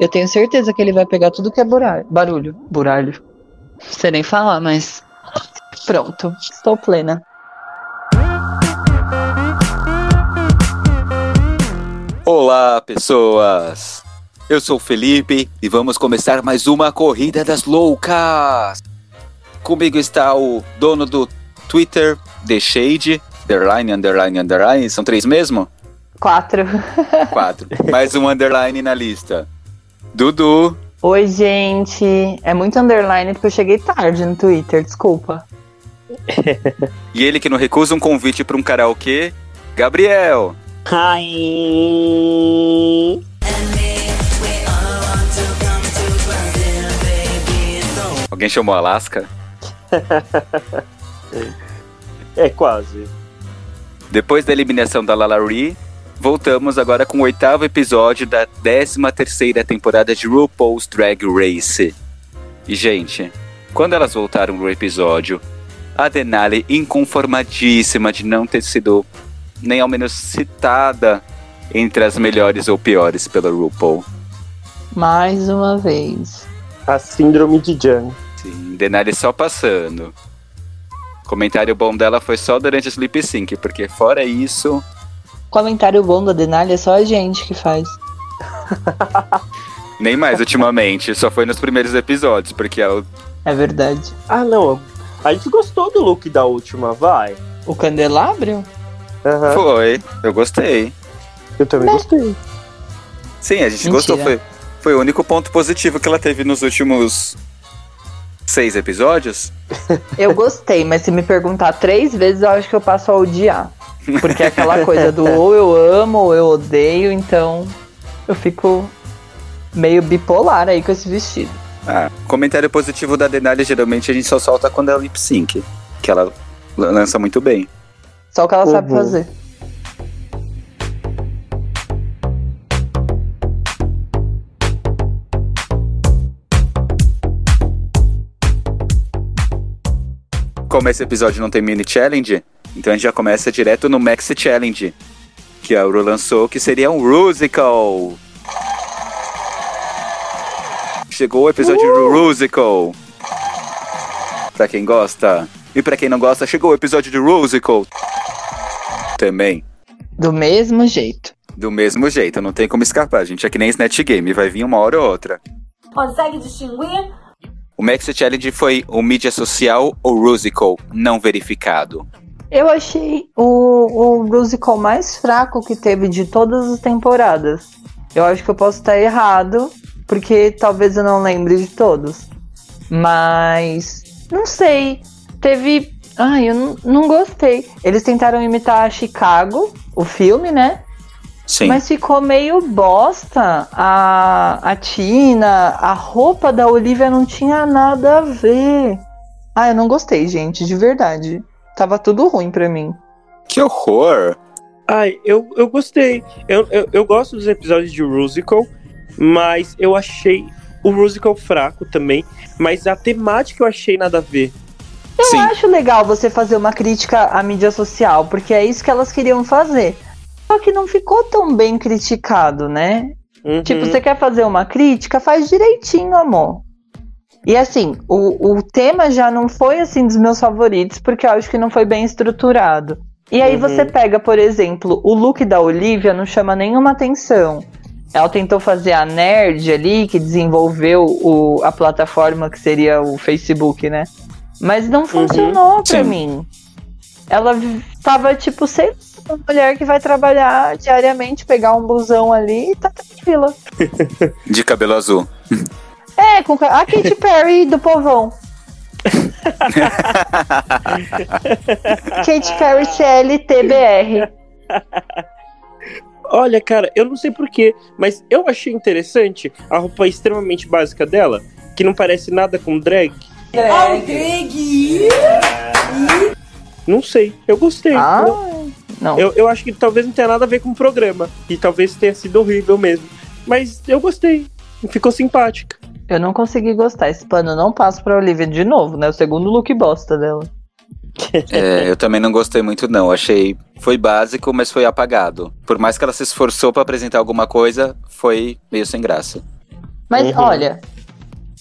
Eu tenho certeza que ele vai pegar tudo que é barulho. Barulho. Buralho. Não sei nem falar, mas. Pronto. Estou plena. Olá, pessoas! Eu sou o Felipe e vamos começar mais uma Corrida das Loucas! Comigo está o dono do Twitter, The Shade, underline, underline, underline, são três mesmo? Quatro. Quatro. Mais um underline na lista. Dudu. Oi, gente. É muito underline porque eu cheguei tarde no Twitter, desculpa. e ele que não recusa um convite para um karaokê, Gabriel. Hi. Alguém chamou Alaska? é quase. Depois da eliminação da Lalaurie, voltamos agora com o oitavo episódio da 13 terceira temporada de RuPaul's Drag Race. E, gente, quando elas voltaram no episódio, a Denali, inconformadíssima de não ter sido nem ao menos citada entre as melhores ou piores pela RuPaul. Mais uma vez. A síndrome de Jan. Sim, Denali só passando. Comentário bom dela foi só durante o Sleep Sync, porque fora isso. Comentário bom da Denali é só a gente que faz. Nem mais ultimamente, só foi nos primeiros episódios, porque ela. É verdade. Ah, não. A gente gostou do look da última, vai. O candelabro? Uhum. Foi, eu gostei. Eu também Não. gostei. Sim, a gente Mentira. gostou. Foi, foi o único ponto positivo que ela teve nos últimos seis episódios. Eu gostei, mas se me perguntar três vezes, eu acho que eu passo a odiar. Porque é aquela coisa do ou eu amo ou eu odeio, então eu fico meio bipolar aí com esse vestido. Ah, comentário positivo da Denali geralmente a gente só solta quando é lip sync, que ela lança muito bem. Só o que ela uhum. sabe fazer. Como esse episódio não tem mini challenge, então a gente já começa direto no Max Challenge, que a Ru lançou, que seria um Rusical. Chegou o episódio uh! do Rusical. Pra quem gosta. E pra quem não gosta, chegou o episódio de Rusical também. Do mesmo jeito. Do mesmo jeito, não tem como escapar. gente é que nem Snatch Game, vai vir uma hora ou outra. Consegue distinguir? O Max Challenge foi o mídia social ou Rusical não verificado? Eu achei o, o Rusical mais fraco que teve de todas as temporadas. Eu acho que eu posso estar errado, porque talvez eu não lembre de todos. Mas não sei. Teve Ai, eu não, não gostei. Eles tentaram imitar Chicago, o filme, né? Sim. Mas ficou meio bosta. A, a Tina, a roupa da Olivia não tinha nada a ver. Ah, eu não gostei, gente, de verdade. Tava tudo ruim pra mim. Que horror! Ai, eu, eu gostei. Eu, eu, eu gosto dos episódios de Rusical, mas eu achei o Rusical fraco também. Mas a temática eu achei nada a ver. Eu Sim. acho legal você fazer uma crítica à mídia social, porque é isso que elas queriam fazer. Só que não ficou tão bem criticado, né? Uhum. Tipo, você quer fazer uma crítica, faz direitinho, amor. E assim, o, o tema já não foi assim dos meus favoritos, porque eu acho que não foi bem estruturado. E aí uhum. você pega, por exemplo, o look da Olivia não chama nenhuma atenção. Ela tentou fazer a nerd ali, que desenvolveu o, a plataforma que seria o Facebook, né? Mas não funcionou uhum. pra Sim. mim. Ela tava, tipo, sei uma mulher que vai trabalhar diariamente, pegar um busão ali e tá tranquila. De cabelo azul. É, com a Katy Perry do povão. Katy Perry CLTBR. Olha, cara, eu não sei porquê, mas eu achei interessante a roupa extremamente básica dela, que não parece nada com drag. Drag. Não sei, eu gostei. Ah, não. Eu, eu acho que talvez não tenha nada a ver com o programa. E talvez tenha sido horrível mesmo. Mas eu gostei. Ficou simpática. Eu não consegui gostar. Esse pano não passa pra Olivia de novo, né? O segundo look bosta dela. É, eu também não gostei muito, não. Achei. Foi básico, mas foi apagado. Por mais que ela se esforçou para apresentar alguma coisa, foi meio sem graça. Mas Uhum. olha,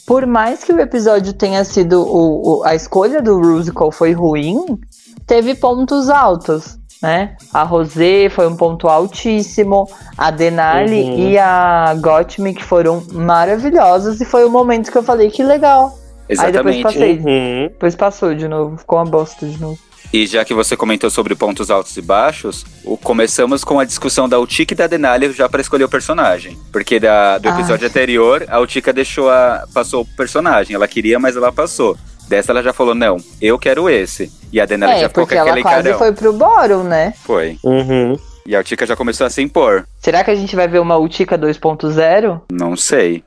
por mais que o episódio tenha sido. O, o- a escolha do Rusical foi ruim, teve pontos altos, né? A Rosé foi um ponto altíssimo, a Denali Uhum. e a Gottmik foram maravilhosas, e foi o momento que eu falei que legal. Aí depois Exatamente. passei. Uhum. Depois passou de novo, ficou uma bosta de novo. E já que você comentou sobre pontos altos e baixos, o- começamos com a discussão da Utica e da Denali já pra escolher o personagem. Porque da, do Ai. episódio anterior, a Utica deixou a. passou o personagem. Ela queria, mas ela passou. Dessa ela já falou, não, eu quero esse. E a Denali é, já ficou com aquele quase carão. foi pro Boro, né? Foi. Uhum. E a Utica já começou a se impor. Será que a gente vai ver uma Utica 2.0? Não sei.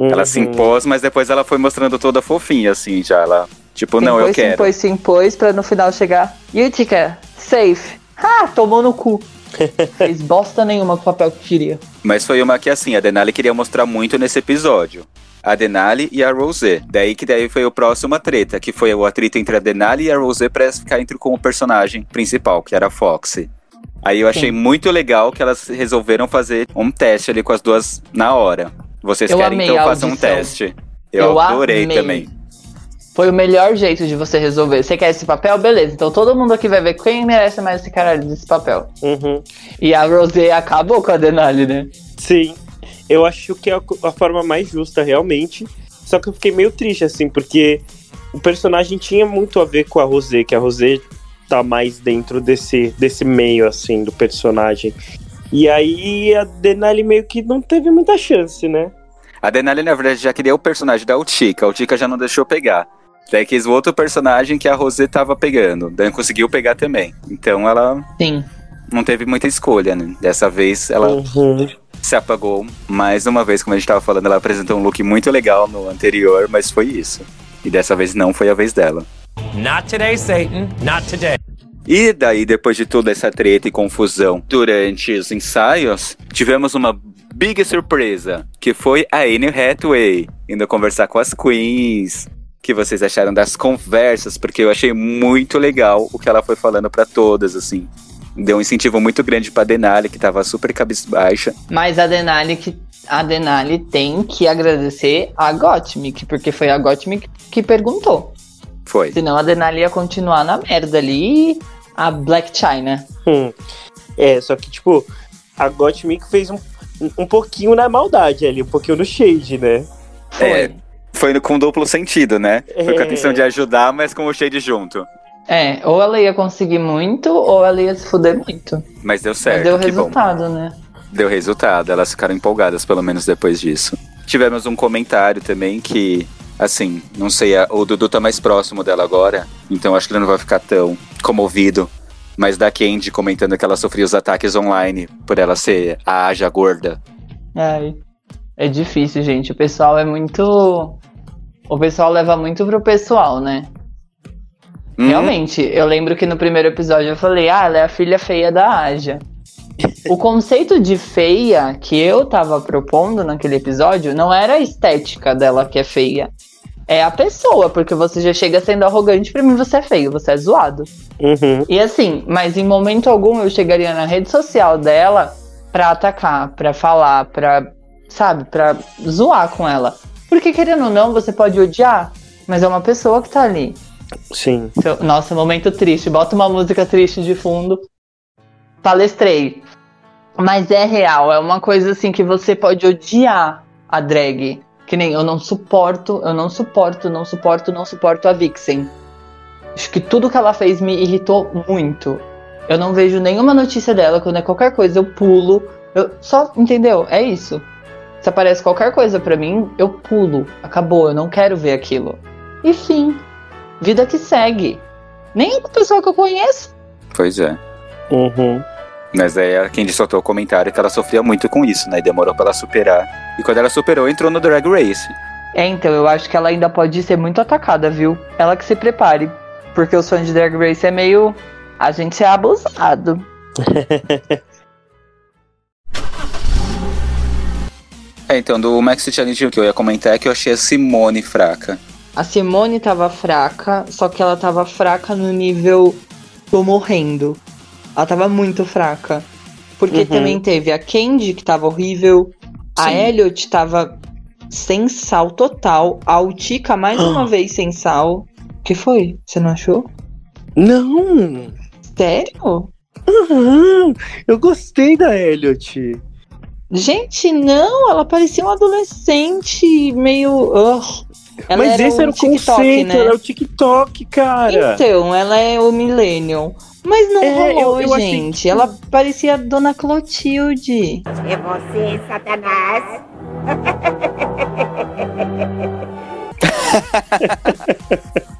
Ela se Uhum. impôs, mas depois ela foi mostrando toda fofinha, assim, já. Ela, tipo, não, eu se quero. impôs, se impôs, pra no final chegar. Utica, safe. Ah, tomou no cu. Fez bosta nenhuma com o papel que queria. Mas foi uma que, assim, a Denali queria mostrar muito nesse episódio. A Denali e a Rosé. Daí que daí foi o próximo a treta, que foi o atrito entre a Denali e a Rosé pra ficar entre com o personagem principal, que era a Foxy. Aí eu achei Sim. muito legal que elas resolveram fazer um teste ali com as duas na hora. Vocês Eu querem, então façam um teste. Eu, Eu adorei amei. também. Foi o melhor jeito de você resolver. Você quer esse papel? Beleza. Então todo mundo aqui vai ver quem merece mais esse caralho desse papel. Uhum. E a Rosé acabou com a Denali, né? Sim, eu acho que é a, a forma mais justa, realmente. Só que eu fiquei meio triste, assim, porque o personagem tinha muito a ver com a Rosé, que a Rosé tá mais dentro desse, desse meio, assim, do personagem. E aí a Denali meio que não teve muita chance, né? A Denali, na verdade, já queria o personagem da Utica. A Utica já não deixou pegar. Daí quis o outro personagem que a Rosé tava pegando. Daí conseguiu pegar também. Então ela Sim. não teve muita escolha, né? Dessa vez ela Uhum. Se apagou mais uma vez, como a gente tava falando, ela apresentou um look muito legal no anterior, mas foi isso. E dessa vez não foi a vez dela. Not today, Satan. Not today. E daí, depois de toda essa treta e confusão durante os ensaios, tivemos uma big surpresa, que foi a Anne Hathaway indo conversar com as queens. O que vocês acharam das conversas? Porque eu achei muito legal o que ela foi falando pra todas, assim. Deu um incentivo muito grande pra Denali, que tava super cabisbaixa. Mas a Denali, que, a Denali tem que agradecer a Gottmik, porque foi a Gottmik que perguntou. Foi. Senão a Denali ia continuar na merda ali e a Black China. Hum. É, só que, tipo, a Gottmik fez um, um pouquinho na maldade ali, um pouquinho no shade, né? Foi. É. Foi com duplo sentido, né? Foi com a É. intenção de ajudar, mas com o shade junto. É, ou ela ia conseguir muito, ou ela ia se fuder muito. Mas deu Mas certo, deu que bom. resultado, né? Deu resultado, elas ficaram empolgadas, pelo menos depois disso. Tivemos um comentário também que, assim, não sei, o Dudu tá mais próximo dela agora, então acho que ele não vai ficar tão comovido. Mas da Candy comentando que ela sofria os ataques online por ela ser a Aja gorda. Ai, é difícil, gente. O pessoal é muito. O pessoal leva muito pro pessoal, né? Hum, Realmente, eu lembro que no primeiro episódio eu falei, ah, ela é a filha feia da Aja. o conceito de feia que eu tava propondo naquele episódio não era a estética dela que é feia. É a pessoa, porque você já chega sendo arrogante, pra mim você é feio, você é zoado. Uhum. E assim, mas em momento algum eu chegaria na rede social dela pra atacar, pra falar, pra, sabe, pra zoar com ela. Porque querendo ou não, você pode odiar, mas é uma pessoa que tá ali. Sim. Seu- Nossa, momento triste. Bota uma música triste de fundo. Palestrei. Mas é real, é uma coisa assim que você pode odiar a drag. Que nem eu não suporto, eu não suporto, não suporto, não suporto a Vixen. Acho que tudo que ela fez me irritou muito. Eu não vejo nenhuma notícia dela, quando é qualquer coisa eu pulo. Eu só, entendeu? É isso. Se aparece qualquer coisa pra mim, eu pulo. Acabou, eu não quero ver aquilo. E fim. Vida que segue. Nem uma pessoa que eu conheço. Pois é. Uhum. Mas aí a Candy soltou o comentário que ela sofria muito com isso, né? E demorou pra ela superar. E quando ela superou, entrou no Drag Race. É, então, eu acho que ela ainda pode ser muito atacada, viu? Ela que se prepare. Porque os fãs de Drag Race é meio. A gente é abusado. É, então, do Maxi Challenge o que eu ia comentar é que eu achei a Simone fraca. A Simone tava fraca, só que ela tava fraca no nível. tô morrendo. Ela tava muito fraca. Porque Uhum. também teve a Candy, que tava horrível. A Sim. Elliot tava sem sal total. A Utica, mais uma vez, sem sal. que foi? Você não achou? Não! Sério? Uhum, eu gostei da Elliot. Gente, não, ela parecia um adolescente meio. ugh. Ela Mas esse era o TikTok, conceito, né? era o TikTok, cara. Então, ela é o Millennium. Mas não É, rolou, eu- eu gente. que- Ela parecia a Dona Clotilde. É você, Satanás?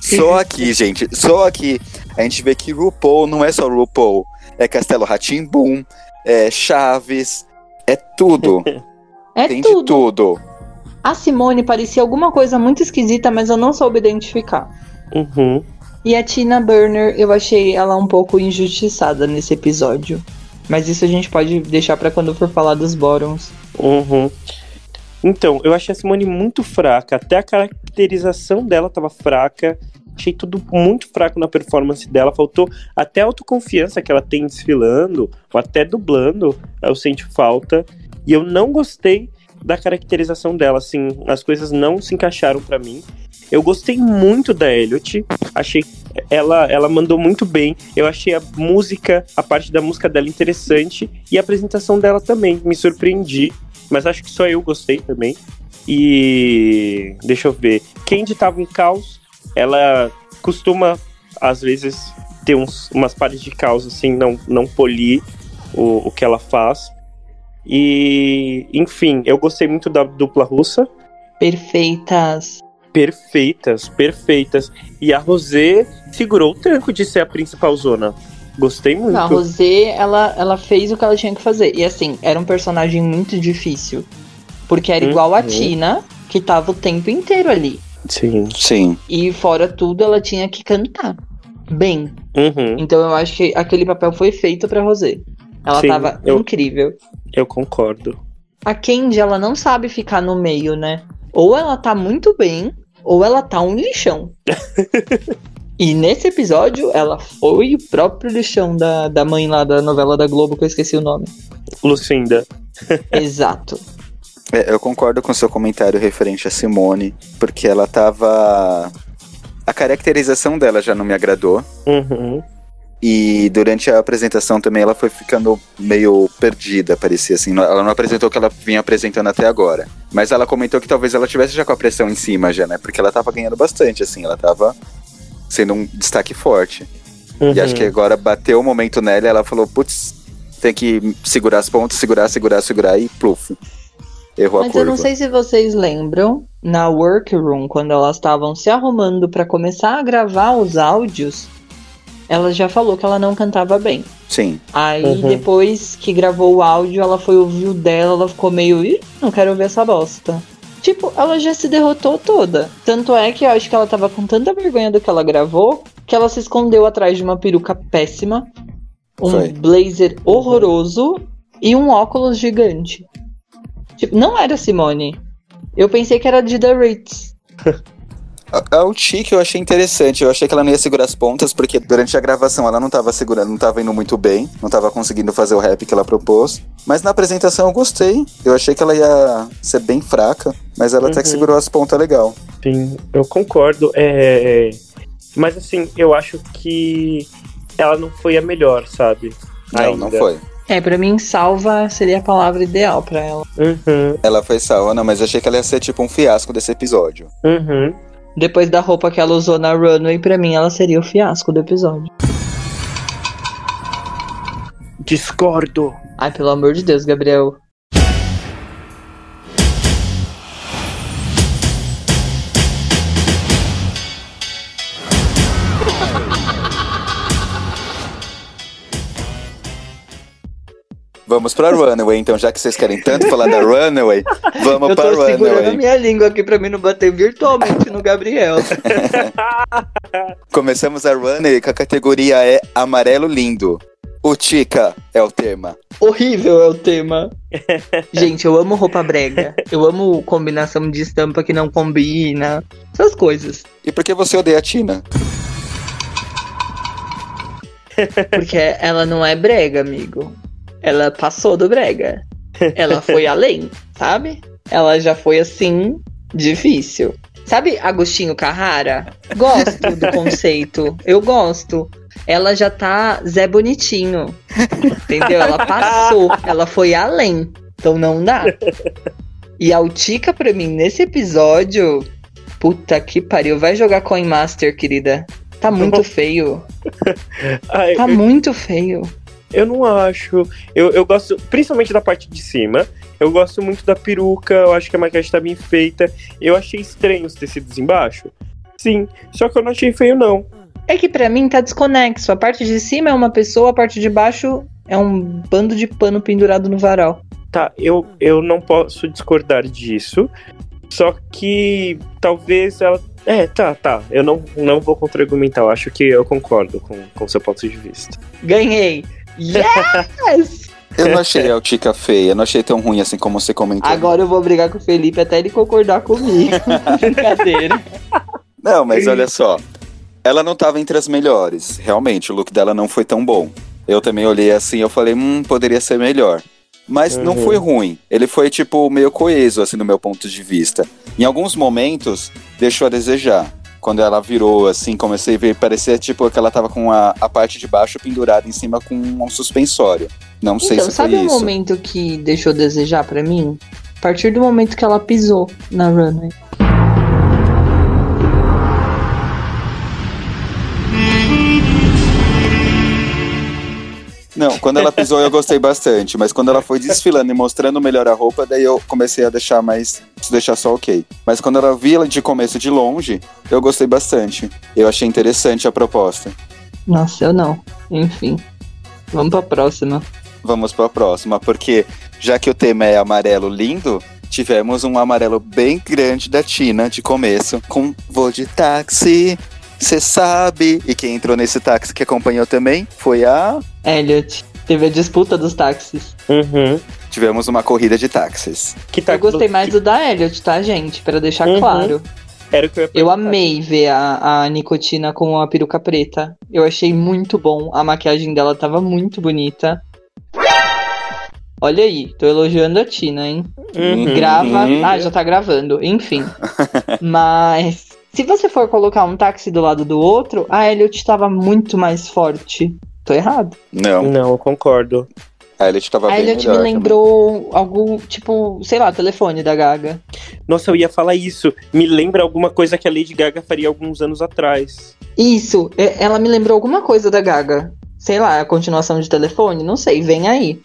Só aqui, gente, só aqui a gente vê que RuPaul não é só RuPaul, é Castelo Ratimbum, é Chaves, é tudo. É Tem tudo. de tudo. A Simone parecia alguma coisa muito esquisita, mas eu não soube identificar. Uhum. E a Tina Burner, eu achei ela um pouco injustiçada nesse episódio. Mas isso a gente pode deixar pra quando for falar dos bottoms. Uhum. Então, eu achei a Simone muito fraca. Até a caracterização dela tava fraca. Achei tudo muito fraco na performance dela. Faltou até a autoconfiança que ela tem desfilando, ou até dublando. Eu senti falta. E eu não gostei da caracterização dela. Assim, as coisas não se encaixaram pra mim. Eu gostei muito da Elliot. Achei ela, ela mandou muito bem. Eu achei a música, a parte da música dela interessante e a apresentação dela também. Me surpreendi. Mas acho que só eu gostei também. E deixa eu ver. Candy tava em caos. Ela costuma, às vezes, ter uns, umas pares de caos, assim, não, não polir o, o que ela faz. E, enfim, eu gostei muito da dupla russa. Perfeitas. Perfeitas, perfeitas. E a Rosé segurou o tranco de ser a principal zona. Gostei muito. A Rosé, ela, ela fez o que ela tinha que fazer. E assim, era um personagem muito difícil. Porque era igual a Uhum. Tina, que tava o tempo inteiro ali. Sim. Sim. E fora tudo, ela tinha que cantar. Bem. Uhum, Então eu acho que aquele papel foi feito pra Rosé. Ela Sim, tava eu- incrível. eu concordo. A Candy, ela não sabe ficar no meio, né? Ou ela tá muito bem, ou ela tá um lixão. e nesse episódio, ela foi o próprio lixão da, da mãe lá da novela da Globo, que eu esqueci o nome. Lucinda. Exato. É, eu concordo com o seu comentário referente a Simone, porque ela tava. A caracterização dela já não me agradou. Uhum. E durante a apresentação também ela foi ficando meio perdida, parecia assim. Ela não apresentou o que ela vinha apresentando até agora. Mas ela comentou que talvez ela tivesse já com a pressão em cima já, né? Porque ela tava ganhando bastante, assim. Ela tava sendo um destaque forte. Uhum. E acho que agora bateu o momento nela e ela falou, putz, tem que segurar as pontas, segurar, segurar, segurar e pluf. Errou a Mas curva. eu não sei se vocês lembram, na workroom, quando elas estavam se arrumando pra começar a gravar os áudios, ela já falou que ela não cantava bem. Sim. Aí Uhum. depois que gravou o áudio, ela foi ouvir o dela, ela ficou meio, Ih, não quero ouvir essa bosta. Tipo, ela já se derrotou toda. Tanto é que eu acho que ela tava com tanta vergonha do que ela gravou, que ela se escondeu atrás de uma peruca péssima, um Foi. blazer horroroso e um óculos gigante. Tipo, não era Simone. Eu pensei que era de The Ritz. A, a Uchi eu achei interessante. Eu achei que ela não ia segurar as pontas, porque durante a gravação ela não tava segurando, não tava indo muito bem, não tava conseguindo fazer o rap que ela propôs. Mas na apresentação eu gostei. Eu achei que ela ia ser bem fraca, mas ela até que Uhum. segurou as pontas legal. Sim, eu concordo. É... Mas assim, eu acho que ela não foi a melhor, sabe? Não, não Ainda. foi. É, pra mim, salva seria a palavra ideal pra ela. Uhum, Ela foi salva, não, mas eu achei que ela ia ser tipo um fiasco desse episódio. uhum. Depois da roupa que ela usou na runway, pra mim ela seria o fiasco do episódio. Discordo. Ai, pelo amor de Deus, Gabriel. Vamos pra Runaway, então, já que vocês querem tanto falar da Runaway, vamos Eu pra tô segurando a Runaway. minha língua aqui pra mim não bater virtualmente no Gabriel. Começamos a Runaway com a categoria é Amarelo Lindo. O Tica é o tema. Horrível é o tema. Gente, eu amo roupa brega. Eu amo combinação de estampa que não combina. Essas coisas. E por que você odeia a Tina? Porque ela não é brega, amigo. Ela passou do brega. Ela foi além, sabe? ela já foi assim, difícil. Sabe Agostinho Carrara? Gosto do conceito. Eu gosto. Ela já tá Zé Bonitinho. Entendeu? Ela passou. Ela foi além. Então não dá. E a Utica, pra mim, nesse episódio. Puta que pariu. Vai jogar Coin Master, querida. Tá muito feio. Ai, Tá eu, muito feio. Eu não acho. Eu, eu gosto, principalmente da parte de cima. Eu gosto muito da peruca. Eu acho que a maquiagem tá bem feita. Eu achei estranho os tecidos embaixo. Sim, só que eu não achei feio, não. É que pra mim tá desconexo. A parte de cima é uma pessoa, a parte de baixo é um bando de pano pendurado no varal. Tá, eu, eu não posso discordar disso. Só que talvez ela. É, tá, tá. Eu não, não vou contra-argumentar. Eu acho que eu concordo com o seu ponto de vista. Ganhei! Yes! Eu não achei a Utica feia, não achei tão ruim assim como você comentou. Agora eu vou brigar com o Felipe até ele concordar comigo. Brincadeira. Não, mas olha só. Ela não tava entre as melhores. Realmente, o look dela não foi tão bom. Eu também olhei assim, eu falei, hum, poderia ser melhor. Mas não Uhum. foi ruim. Ele foi, tipo, meio coeso, assim, do meu ponto de vista. Em alguns momentos, deixou a desejar. Quando ela virou, assim, comecei a ver, parecia, tipo, que ela tava com a, a parte de baixo pendurada em cima com um suspensório. Não sei então, se sabe foi o isso. momento que deixou desejar pra mim? A partir do momento que ela pisou na runway. Não, quando ela pisou eu gostei bastante, mas quando ela foi desfilando e mostrando melhor a roupa, daí eu comecei a deixar mais. deixar só ok. Mas quando ela vi ela de começo de longe, eu gostei bastante. Eu achei interessante a proposta. Nossa, eu não. Enfim. Vamos pra próxima. Vamos pra próxima, porque já que o tema é amarelo lindo, tivemos um amarelo bem grande da Tina de começo, com vou de táxi. Você sabe. E quem entrou nesse táxi que acompanhou também foi a. Elliot. Teve a disputa dos táxis. Uhum. Tivemos uma corrida de táxis. Que tá Eu gostei mais do da Elliot, tá, gente? Pra deixar Uhum. claro. Era o que eu ia Eu amei ver a, a Nicotina com a peruca preta. Eu achei muito bom. A maquiagem dela tava muito bonita. Olha aí, tô elogiando a Tina, hein? Uhum. Grava. Uhum. Ah, já tá gravando. Enfim. Mas. Se você for colocar um táxi do lado do outro, a Elliot tava muito mais forte. Tô errado. Não, Não, eu concordo. a Elliot tava a bem Elliot me lembrou algo, tipo, sei lá, telefone da Gaga. Nossa, eu ia falar isso. Me lembra alguma coisa que a Lady Gaga faria alguns anos atrás. Isso, é- ela me lembrou alguma coisa da Gaga. Sei lá, a continuação de telefone, não sei, vem aí.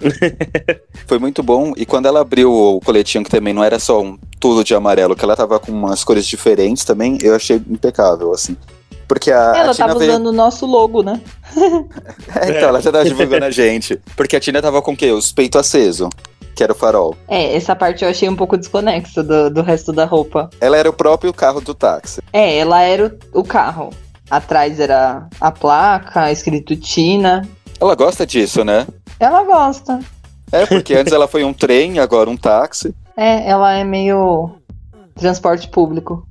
Foi muito bom. E quando ela abriu o coletinho, que também não era só um tudo de amarelo, que ela tava com umas cores diferentes também, eu achei impecável, assim. Porque a, ela a Tina tava veio. usando o nosso logo, né? É, então, ela já tava divulgando a gente. Porque a Tina tava com o quê? Os peitos aceso, que era o farol. É, essa parte eu achei um pouco desconexa do, do resto da roupa. Ela era o próprio carro do táxi. É, ela era o, o carro. Atrás era a placa, escrito Tina. Ela gosta disso, né? Ela gosta. É, porque antes ela foi um trem, agora um táxi. É, ela é meio transporte público.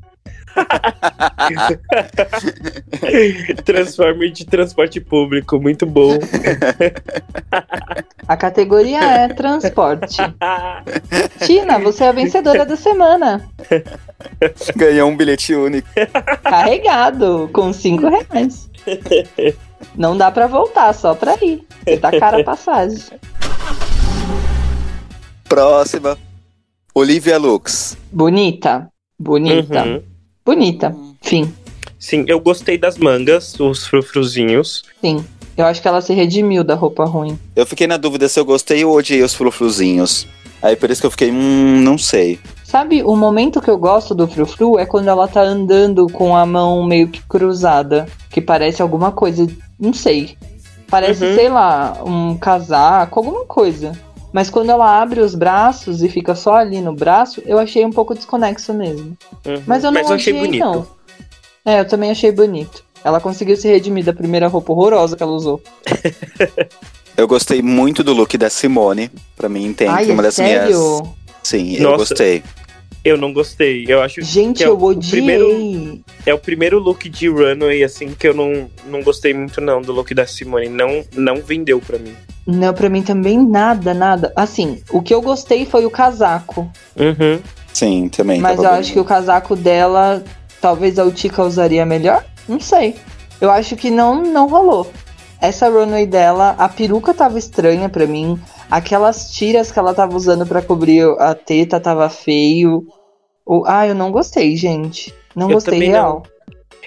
Transformer de transporte público, muito bom. A categoria é transporte. Tina, você é a vencedora da semana. Ganhou um bilhete único. Carregado, com cinco reais. Não dá pra voltar, só pra ir. Dá cara a passagem. Próxima. Olivia Lux. Bonita. Bonita. Uhum. Bonita. Fim. Sim, eu gostei das mangas, os frufruzinhos. Sim. Eu acho que ela se redimiu da roupa ruim. Eu fiquei na dúvida se eu gostei ou odiei os frufruzinhos. Aí por isso que eu fiquei, hum, não sei. Sabe, o momento que eu gosto do frufru é quando ela tá andando com a mão meio que cruzada. Que parece alguma coisa. Não sei. Parece, Uhum. sei lá, um casaco, alguma coisa. Mas quando ela abre os braços e fica só ali no braço, eu achei um pouco desconexo mesmo. Uhum. Mas eu não Mas eu achei odiei, bonito. não. É, eu também achei bonito. Ela conseguiu se redimir da primeira roupa horrorosa que ela usou. Eu gostei muito do look da Simone. Pra mim tem Ai, uma é das sério? minhas. Sim, eu Nossa. gostei. Eu não gostei. Eu acho Gente, que é eu o odiei. primeiro- é o primeiro look de runway, assim, que eu não, não gostei muito, não, do look da Simone. Não, não vendeu pra mim. Não, pra mim também nada, nada. Assim, o que eu gostei foi o casaco. Uhum. Sim, também. Mas eu bem- acho que o casaco dela, talvez a Utica usaria melhor? Não sei. Eu acho que não, não rolou. Essa runway dela, a peruca tava estranha pra mim. Aquelas tiras que ela tava usando pra cobrir a teta tava feio. O, ah, eu não gostei, gente. Não Eu gostei real.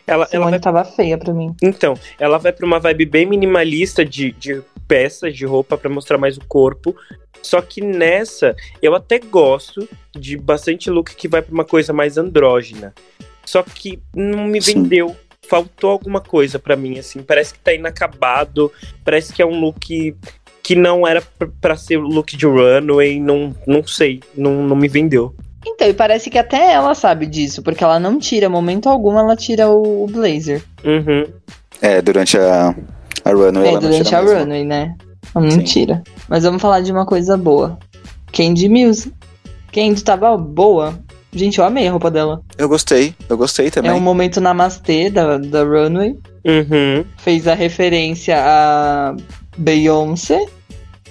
Ela, ela Simone vai, tava feia pra mim. então, ela vai pra uma vibe bem minimalista de, de peças de roupa pra mostrar mais o corpo. Só que nessa, eu até gosto de bastante look que vai pra uma coisa mais andrógena. Só que não me Sim. vendeu. Faltou alguma coisa pra mim, assim. Parece que tá inacabado. Parece que é um look que não era pra ser o look de runway. Não, não sei. Não, não me vendeu. Então, e parece que até ela sabe disso, porque ela não tira, momento algum, ela tira o, o blazer. Uhum. É, durante a, a runway É, ela não durante tira a mesmo. runway, né? Ela não Sim. tira. Mas vamos falar de uma coisa boa. Candy Mills. Candy tava boa. Gente, eu amei a roupa dela. Eu gostei, eu gostei também. É um momento namastê da, da runway. Uhum. Fez a referência a Beyoncé.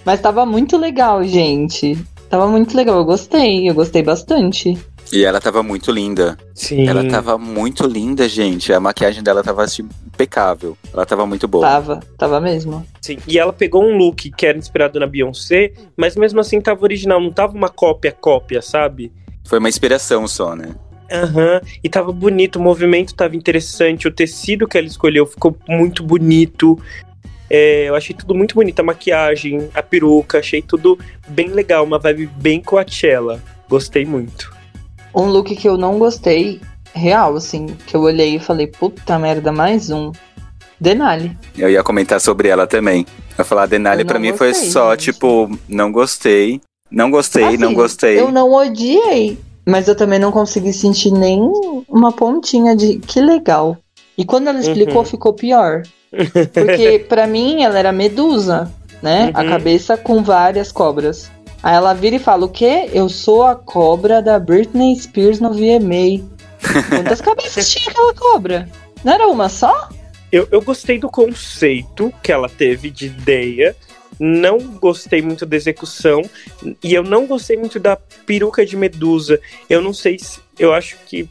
Mas tava muito legal, gente. Tava muito legal, eu gostei, eu gostei bastante. E ela tava muito linda. Sim. Ela tava muito linda, gente. A maquiagem dela tava assim, impecável. Ela tava muito boa. Tava, tava mesmo. Sim, e ela pegou um look que era inspirado na Beyoncé, mas mesmo assim tava original, não tava uma cópia-cópia, sabe? Foi uma inspiração só, né? Aham, e tava bonito, o movimento tava interessante, o tecido que ela escolheu ficou muito bonito. É, eu achei tudo muito bonito, a maquiagem, a peruca, achei tudo bem legal, uma vibe bem Coachella. Gostei muito. Um look que eu não gostei, real, assim, que eu olhei e falei, puta merda, mais um. Denali. Eu ia comentar sobre ela também. Eu falar, a Denali não mim foi só, gente. tipo, não gostei. Não gostei, não Assim, gostei. Eu não odiei, mas eu também não consegui sentir nem uma pontinha de que legal. E quando ela explicou, Uhum. ficou pior. Porque pra mim ela era medusa, né? A Uhum. cabeça com várias cobras. Aí ela vira e fala: O quê? Eu sou a cobra da Britney Spears no VMA. Quantas cabeças tinha aquela cobra? Não era uma só? Eu, eu gostei do conceito que ela teve de ideia. Não gostei muito da execução. E eu não gostei muito da peruca de medusa. Eu não sei se. Eu acho que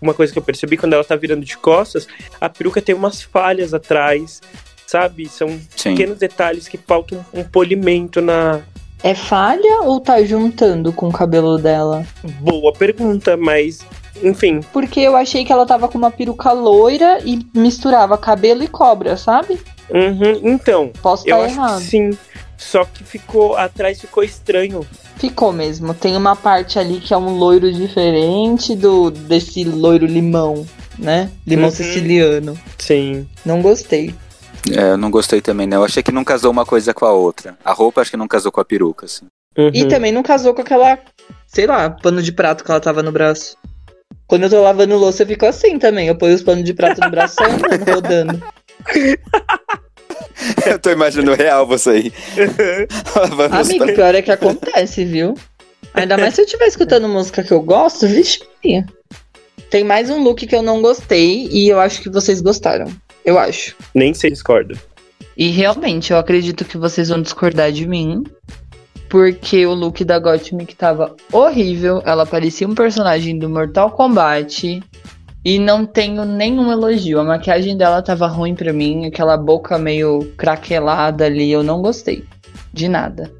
uma coisa que eu percebi quando ela tá virando de costas, a peruca tem umas falhas atrás. Sabe? São Sim. pequenos detalhes que faltam um polimento na. É falha ou tá juntando com o cabelo dela? Boa pergunta, mas. Enfim, Porque eu achei que ela tava com uma peruca loira e misturava cabelo e cobra, sabe? Uhum, então, Posso eu estar acho errado. que sim. Só que ficou. Atrás ficou estranho. Ficou mesmo. Tem uma parte ali que é um loiro diferente do desse loiro limão, né? Limão Uhum. siciliano. Sim. Não gostei. É, eu não gostei também, né? Eu achei que não casou uma coisa com a outra. A roupa acho que não casou com a peruca, assim. Uhum. E também não casou com aquela, sei lá, pano de prato que ela tava no braço. Quando eu tô lavando louça, eu fico assim também. Eu ponho os panos de prato no braço e rodando. eu tô imaginando real você aí. Amigo, panos. pior é que acontece, viu? Ainda mais se eu estiver escutando música que eu gosto, vixe. Tem mais um look que eu não gostei e eu acho que vocês gostaram. Eu acho. Nem se discorda. E realmente, eu acredito que vocês vão discordar de mim. Porque o look da Gottmik tava horrível. Ela parecia um personagem do Mortal Kombat. E não tenho nenhum elogio. A maquiagem dela tava ruim pra mim. Aquela boca meio craquelada ali. Eu não gostei. De nada.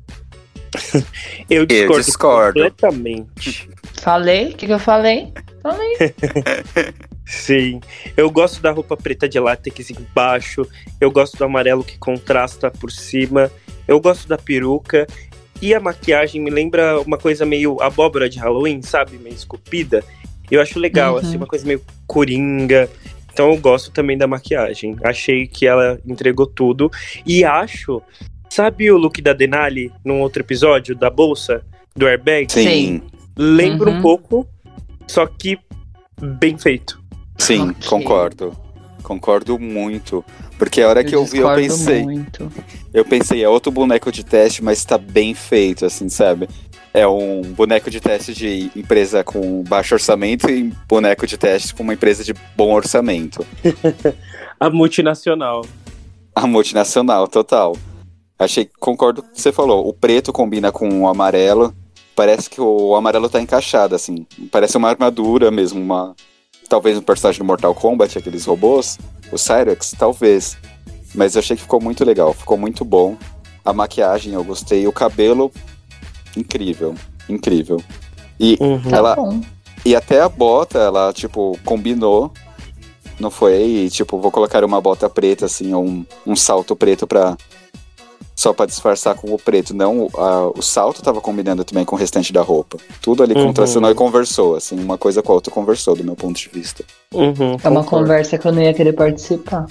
Eu discordo, discordo. completamente. Falei? O que, que eu falei? Falei. Sim. Eu gosto da roupa preta de látex embaixo. Eu gosto do amarelo que contrasta por cima. Eu gosto da peruca. E a maquiagem me lembra uma coisa meio abóbora de Halloween, sabe? Meio esculpida. Eu acho legal, Uhum. assim, uma coisa meio coringa. Então eu gosto também da maquiagem. Achei que ela entregou tudo. E acho. Sabe o look da Denali num outro episódio da bolsa? Do airbag? Sim, Lembra Uhum. um pouco, só que bem feito. sim, Ok. concordo. Concordo muito. Porque a hora que eu vi, eu pensei. Muito. Eu pensei, é outro boneco de teste, mas tá bem feito, assim, sabe? É um boneco de teste de empresa com baixo orçamento e boneco de teste com uma empresa de bom orçamento. A multinacional. A multinacional, total. Achei, concordo com o que você falou. O preto combina com o amarelo. Parece que o amarelo tá encaixado, assim. Parece uma armadura mesmo, uma. Talvez um personagem do Mortal Kombat, aqueles robôs. O Cyrex, talvez. Mas eu achei que ficou muito legal, ficou muito bom. A maquiagem eu gostei. O cabelo, incrível. Incrível. E Uhum. Tá ela. bom. E até a bota, ela, tipo, combinou. Não foi, tipo, vou colocar uma bota preta, assim, ou um, um salto preto pra. Só pra disfarçar com o preto. Não, o- a- o salto tava combinando também com o restante da roupa. Tudo ali Uhum. contracionou e conversou, assim, uma coisa com a outra conversou, do meu ponto de vista. Uhum, É uma concordo. conversa que eu não ia querer participar.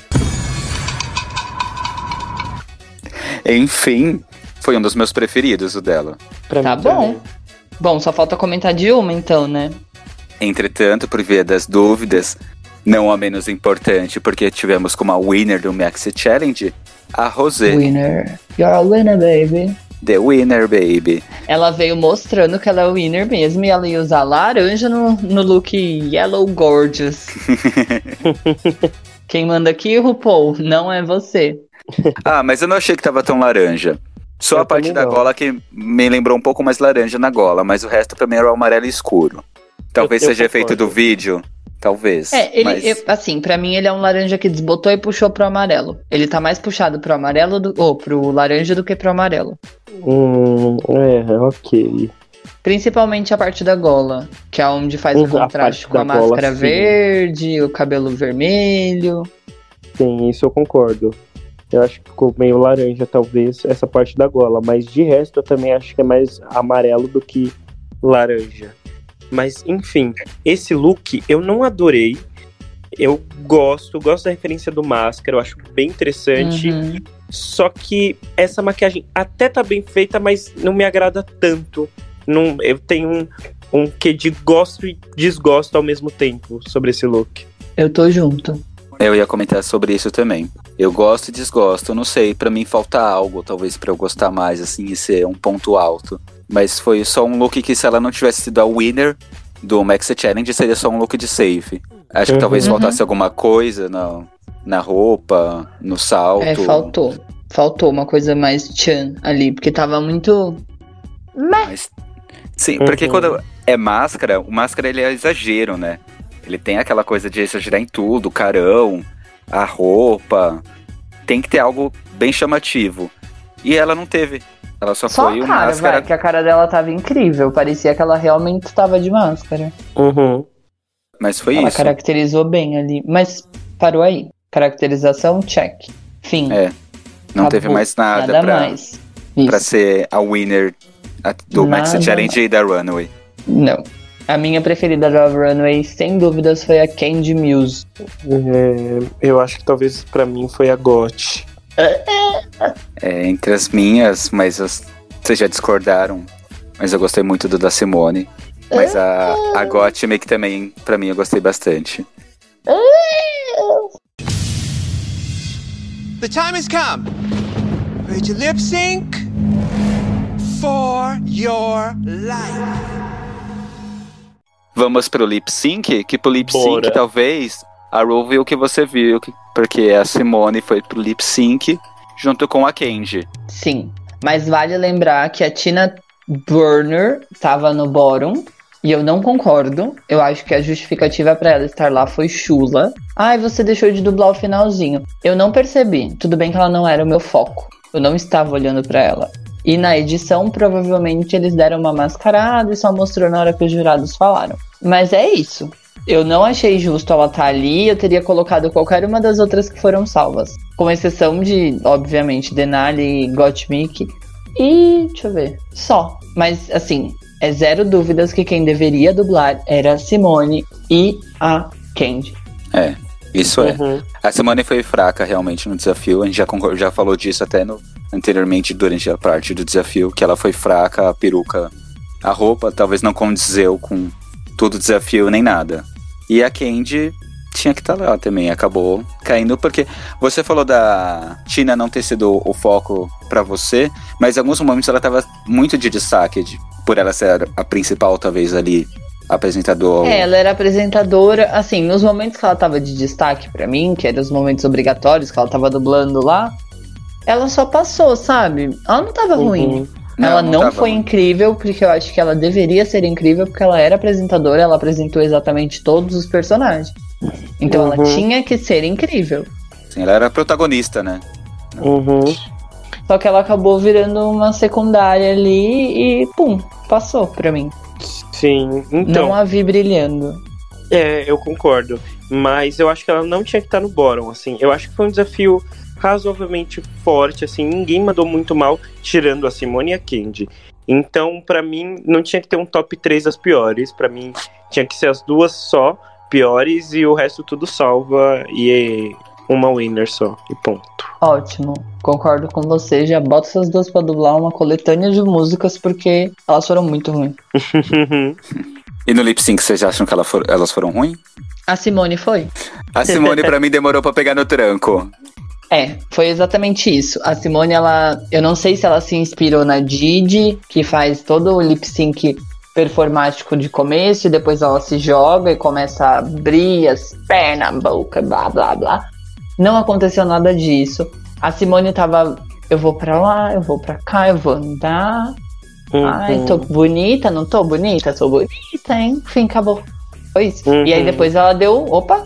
Enfim, foi um dos meus preferidos, o dela. Pra Tá mim bom. também. Bom, só falta comentar de uma então, né? Entretanto, por via das dúvidas, não a menos importante, porque tivemos como a winner do Maxi Challenge, a Rosé. Winner. You're a winner, baby. The winner, baby. Ela veio mostrando que ela é winner mesmo e ela ia usar laranja no, no look Yellow Gorgeous. Quem manda aqui, RuPaul, não é você. Ah, mas eu não achei que tava tão laranja. Só Eu a parte também da não. gola que me lembrou um pouco mais laranja na gola, mas o resto pra mim era o amarelo escuro. Talvez Eu- eu seja efeito do vídeo. Talvez. É, ele, mas... eu- assim, pra mim ele é um laranja que desbotou e puxou pro amarelo. Ele tá mais puxado pro amarelo do, ou pro laranja do que pro amarelo. Hum, é, ok. Principalmente a parte da gola, que é onde faz o a contraste parte com a gola, máscara sim. verde, o cabelo vermelho. Sim, isso eu concordo. Eu acho que ficou meio laranja, talvez, essa parte da gola. Mas de resto, eu também acho que é mais amarelo do que laranja. Mas, enfim, esse look eu não adorei. Eu gosto, gosto da referência do máscara, eu acho bem interessante. Uhum. Só que essa maquiagem até tá bem feita, mas não me agrada tanto. Não, eu tenho um, um quê de gosto e desgosto ao mesmo tempo sobre esse look. Eu tô junto. Eu ia comentar sobre isso também. Eu gosto e desgosto, eu não sei, pra mim falta algo, talvez pra eu gostar mais, assim, e ser um ponto alto. Mas foi só um look que se ela não tivesse sido a winner do Max Challenge, seria só um look de safe. Acho que Uhum. talvez Uhum. faltasse alguma coisa na, na roupa, no salto. É, faltou. Faltou uma coisa mais chan ali, porque tava muito. Mas, sim, porque Uhum. quando é máscara, o máscara ele é exagero, né? Ele tem aquela coisa de exagerar em tudo, o carão, a roupa. Tem que ter algo bem chamativo. E ela não teve. Ela só, Só foi a o cara, máscara. vai, que a cara dela tava incrível. Parecia que ela realmente tava de máscara. Uhum. Mas foi ela isso. caracterizou bem ali. Mas parou aí. Caracterização, check. Fim. É, Não teve Acabou. mais nada, Nada pra, mais. pra ser a winner do Max Challenge e da Runway. Não. A minha preferida da Runway, sem dúvidas, foi a Candy Muse. É, eu acho que talvez pra mim foi a GOT. É, entre as minhas, mas as- vocês já discordaram. Mas eu gostei muito do da Simone. Mas a, a Gottmik também, pra mim, eu gostei bastante. The time has come for you to lip sync for your life. Vamos pro lip sync, que pro lip sync Bora. talvez a Ru viu o que você viu, que- porque a Simone foi pro lip sync junto com a Kenji. Sim. Mas vale lembrar que a Tina Burner tava no bottom. E eu não concordo. Eu acho que a justificativa pra ela estar lá foi chula. Ai, você deixou de dublar o finalzinho. Eu não percebi. Tudo bem que ela não era o meu foco. Eu não estava olhando pra ela. E na edição, provavelmente eles deram uma mascarada e só mostrou na hora que os jurados falaram. Mas é isso. Eu não achei justo ela estar ali, eu teria colocado qualquer uma das outras que foram salvas. Com exceção de, obviamente, Denali e Gottmik. E, deixa eu ver, só. Mas, assim, é zero dúvidas que quem deveria dublar era a Simone e a Candy. É, isso é. Uhum. A Simone foi fraca realmente no desafio. A gente já, já falou disso até no, anteriormente durante a parte do desafio, que ela foi fraca, a peruca, a roupa talvez não condizeu com todo o desafio nem nada. E a Candy tinha que estar lá também. Acabou caindo porque você falou da Tina não ter sido o foco pra você, mas em alguns momentos ela tava muito de destaque, de- por ela ser a principal, talvez ali, apresentador. É, ela era apresentadora, assim, nos momentos que ela tava de destaque pra mim, que eram os momentos obrigatórios que ela tava dublando lá, ela só passou, sabe? Ela não tava ruim. Ela não, tava foi incrível, porque eu acho que ela deveria ser incrível, porque ela era apresentadora, ela apresentou exatamente todos os personagens. Então ela Uhum. tinha que ser incrível. Sim, ela era protagonista, né? Uhum. Só que ela acabou virando uma secundária ali e pum, passou pra mim. Sim, então, não a vi brilhando. é, eu concordo. Mas eu acho que ela não tinha que estar no bottom, assim. Eu acho que foi um desafio razoavelmente forte, assim. Ninguém mandou muito mal, tirando a Simone e a Candy. Então, pra mim, não tinha que ter um top 3 das piores. Pra mim, tinha que ser as duas só piores e o resto tudo salva e uma winner só. E ponto. Ótimo, concordo com você. Já bota essas duas pra dublar uma coletânea de músicas porque elas foram muito ruins. E no lip sync, vocês acham que ela for- elas foram ruins? A Simone foi? A Simone, pra mim, demorou pra pegar no tranco. É, foi exatamente isso. A Simone, ela. Eu não sei se ela se inspirou na Didi, que faz todo o lip sync performático de começo, e depois ela se joga e começa a abrir as pernas, a boca, blá blá blá. Não aconteceu nada disso. A Simone tava. Eu vou pra lá, eu vou pra cá, eu vou andar. Ai, Uhum. tô bonita, não tô bonita? Sou bonita, hein? Enfim, acabou. Foi isso. Uhum. E aí depois ela deu. Opa,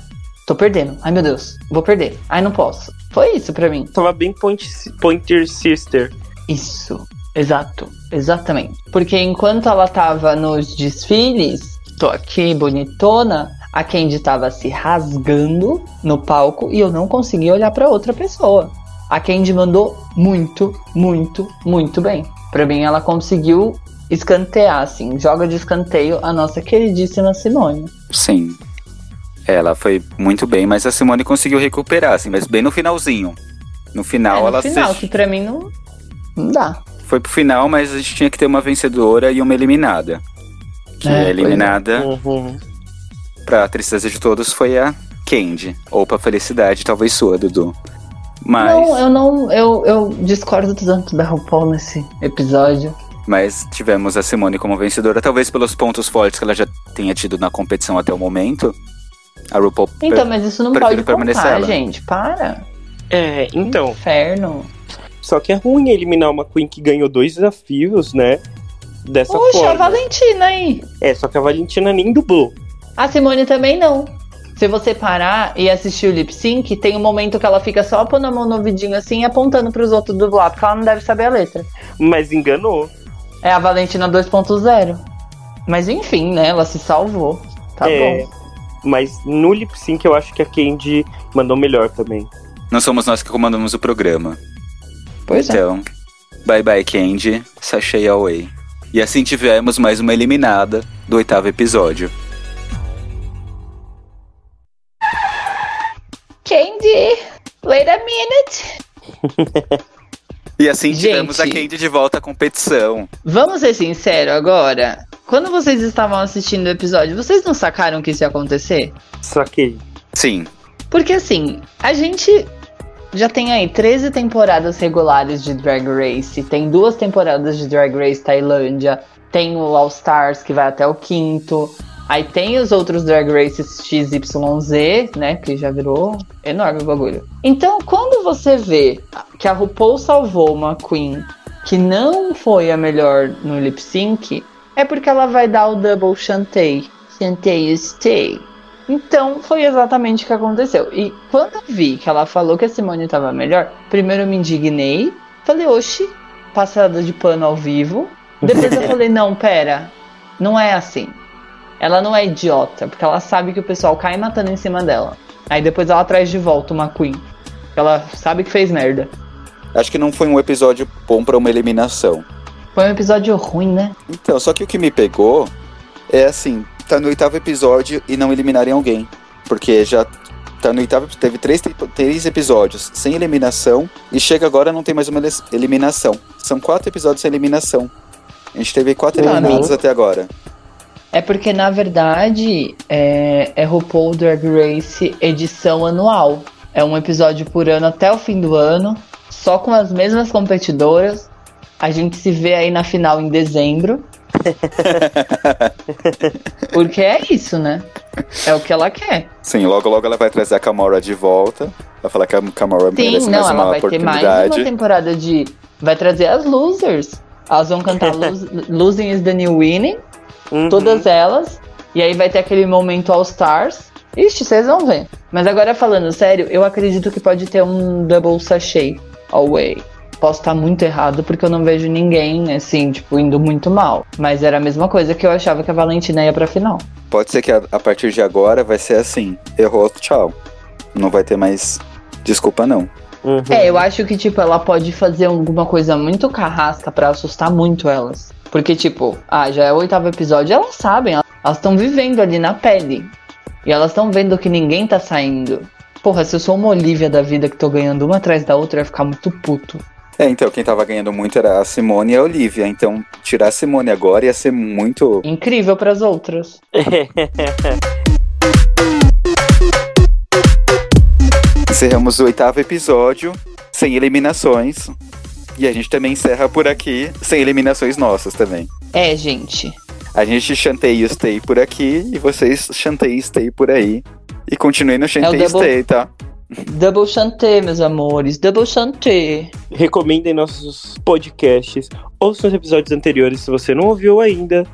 tô perdendo. Ai meu Deus, vou perder. Ai, não posso. Foi isso pra mim. Tava bem point, Pointer Sister. Isso. Exato. Exatamente. Porque enquanto ela tava nos desfiles, tô aqui bonitona, a Candy tava se rasgando no palco e eu não conseguia olhar pra outra pessoa. A Candy mandou muito, muito, muito bem. Pra mim, ela conseguiu escantear, assim, joga de escanteio a nossa queridíssima Simone. Sim. Ela foi muito bem, mas a Simone conseguiu recuperar, assim, mas bem no finalzinho. No final, É, no ela final, se- que pra mim não, não dá. foi pro final, mas a gente tinha que ter uma vencedora e uma eliminada. Que É, é. eliminada, Uhum. pra tristeza de todos, foi a Candy. Ou pra felicidade, talvez sua, Dudu. Mas, Não, eu não. Eu, eu discordo tanto da RuPaul nesse episódio. mas tivemos a Simone como vencedora, talvez pelos pontos fortes que ela já tenha tido na competição até o momento. A RuPaul Então, mas isso não pode permanecer contar, ela. gente. Para. É, então. Inferno. Só que é ruim eliminar uma Queen que ganhou dois desafios, né? Dessa Puxa, a forma. Valentina aí. É, só que a Valentina nem dublou. A Simone também não. Se você parar e assistir o lip sync, tem um momento que ela fica só pondo a mão no ouvidinho assim e apontando pros outros dublar, porque ela não deve saber a letra. Mas enganou. É a Valentina 2.0. Mas enfim, né? Ela se salvou. Tá É, bom. Mas no lip sync eu acho que a Candy mandou melhor também. Não somos nós que comandamos o programa. Pois é. Então, bye bye Candy, sachei away. E assim tivemos mais uma eliminada do oitavo episódio. Candy, wait a minute. E assim Gente. tivemos a Candy de volta à competição. Vamos ser sinceros agora. Quando vocês estavam assistindo o episódio, vocês não sacaram que isso ia acontecer? Só que. Sim, Porque assim, a gente já tem aí 13 temporadas regulares de Drag Race, tem duas temporadas de Drag Race Tailândia, tem o All Stars que vai até o quinto, aí tem os outros Drag Races XYZ, né, que já virou enorme o bagulho. Então, quando você vê que a RuPaul salvou uma Queen que não foi a melhor no lip sync, é porque ela vai dar o double chantei. Chantei stay. Então, foi exatamente o que aconteceu. E quando eu vi que ela falou que a Simone estava melhor, primeiro eu me indignei. Falei, oxi, passada de pano ao vivo. Depois eu falei, não, pera, não é assim. Ela não é idiota, porque ela sabe que o pessoal cai matando em cima dela. Aí depois ela traz de volta uma Queen. Ela sabe que fez merda. acho que não foi um episódio bom pra uma eliminação. Foi um episódio ruim, né? Então, só que o que me pegou é assim, tá no oitavo episódio e não eliminarem alguém. Porque já tá no oitavo, teve três, três episódios sem eliminação e chega agora não tem mais uma eliminação. São quatro episódios sem eliminação. A gente teve quatro Uhum. eliminados até agora. É porque, na verdade, é, é RuPaul Drag Race edição anual. É um episódio por ano até o fim do ano, só com as mesmas competidoras. A gente se vê aí na final em dezembro. Porque é isso, né? É o que ela quer. Sim, logo logo ela vai trazer a Kamora de volta. Vai falar que a Kamora Sim, merece não, mais ela uma vai ter mais uma temporada de. Vai trazer as losers. Elas vão cantar Losing is the New Winning, Uhum. todas elas. E aí vai ter aquele momento All Stars. Ixi, vocês vão ver. Mas agora falando sério, eu acredito que pode ter um double sachet away. Posso estar muito errado porque eu não vejo ninguém, assim, tipo, indo muito mal. Mas era a mesma coisa que eu achava que a Valentina ia pra final. Pode ser que a, a partir de agora vai ser assim. Errou, tchau. Não vai ter mais desculpa, não. Uhum. É, eu acho que, tipo, ela pode fazer alguma coisa muito carrasca pra assustar muito elas. Porque, tipo, ah, já é o oitavo episódio, elas sabem, elas estão vivendo ali na pele. E elas estão vendo que ninguém tá saindo. Porra, se eu sou uma Olivia da vida que tô ganhando uma atrás da outra, eu ia ficar muito puto. É, então, quem tava ganhando muito era a Simone e a Olivia. Então, tirar a Simone agora ia ser muito. Incrível pras outras. Encerramos o oitavo episódio sem eliminações. E a gente também encerra por aqui sem eliminações nossas também. É, gente. A gente chanteia o stay por aqui e vocês chanteia e stay por aí. E continuem no chanteia e double- stay, tá? Double chanté, meus amores. Double chanté. Recomendem nossos podcasts. Ouça os episódios anteriores se você não ouviu ainda.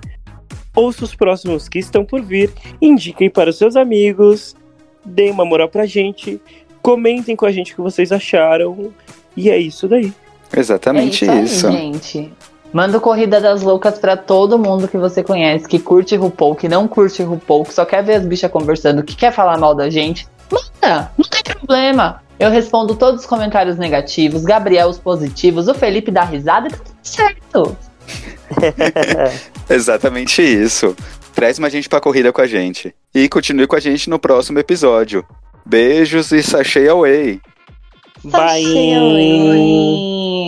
Ouça os próximos que estão por vir. Indiquem para os seus amigos. Deem uma moral pra gente. Comentem com a gente o que vocês acharam. E é isso daí. Exatamente é isso. Aí, gente. Manda o Corrida das Loucas pra todo mundo que você conhece, que curte RuPaul, que não curte RuPaul, que só quer ver as bichas conversando, que quer falar mal da gente. Manda, não tem problema. Eu respondo todos os comentários negativos, Gabriel os positivos, o Felipe dá risada e tá tudo certo. Exatamente isso. Traz mais gente pra corrida com a gente. E continue com a gente no próximo episódio. Beijos e sachê away. Bye! Sachê, oi.